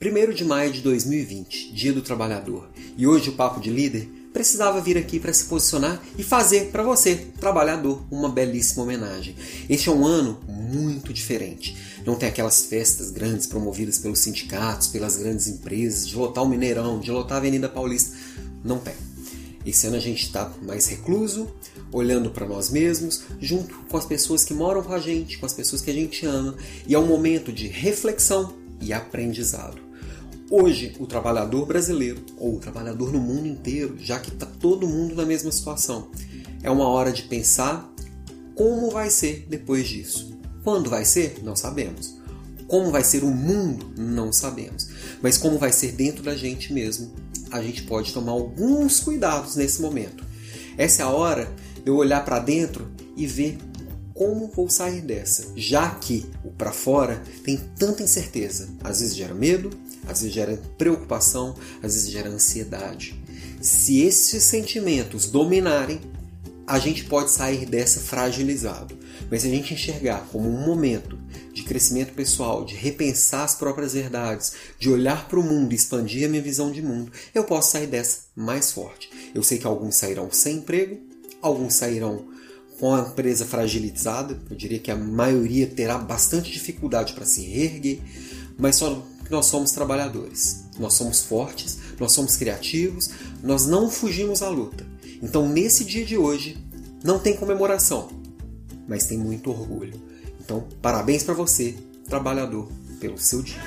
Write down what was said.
1 de maio de 2020, Dia do Trabalhador, e hoje o Papo de Líder precisava vir aqui para se posicionar e fazer para você, trabalhador, uma belíssima homenagem. Este é um ano muito diferente. Não tem aquelas festas grandes promovidas pelos sindicatos, pelas grandes empresas, de lotar o Mineirão, de lotar a Avenida Paulista. Não tem. Esse ano a gente está mais recluso, olhando para nós mesmos, junto com as pessoas que moram com a gente, com as pessoas que a gente ama, e é um momento de reflexão e aprendizado. Hoje, o trabalhador brasileiro, ou o trabalhador no mundo inteiro, já que está todo mundo na mesma situação, é uma hora de pensar como vai ser depois disso. Quando vai ser? Não sabemos. Como vai ser o mundo? Não sabemos. Mas como vai ser dentro da gente mesmo? A gente pode tomar alguns cuidados nesse momento. Essa é a hora de eu olhar para dentro e ver como vou sair dessa, já que o para fora tem tanta incerteza. Às vezes gera medo, às vezes gera preocupação, às vezes gera ansiedade. Se esses sentimentos dominarem, a gente pode sair dessa fragilizado. Mas se a gente enxergar como um momento de crescimento pessoal, de repensar as próprias verdades, de olhar para o mundo, expandir a minha visão de mundo, eu posso sair dessa mais forte. Eu sei que alguns sairão sem emprego, alguns sairão com a empresa fragilizada, eu diria que a maioria terá bastante dificuldade para se reerguer, mas só que nós somos trabalhadores, nós somos fortes, nós somos criativos, nós não fugimos à luta. Então, nesse dia de hoje, não tem comemoração, mas tem muito orgulho. Então, parabéns para você, trabalhador, pelo seu dia.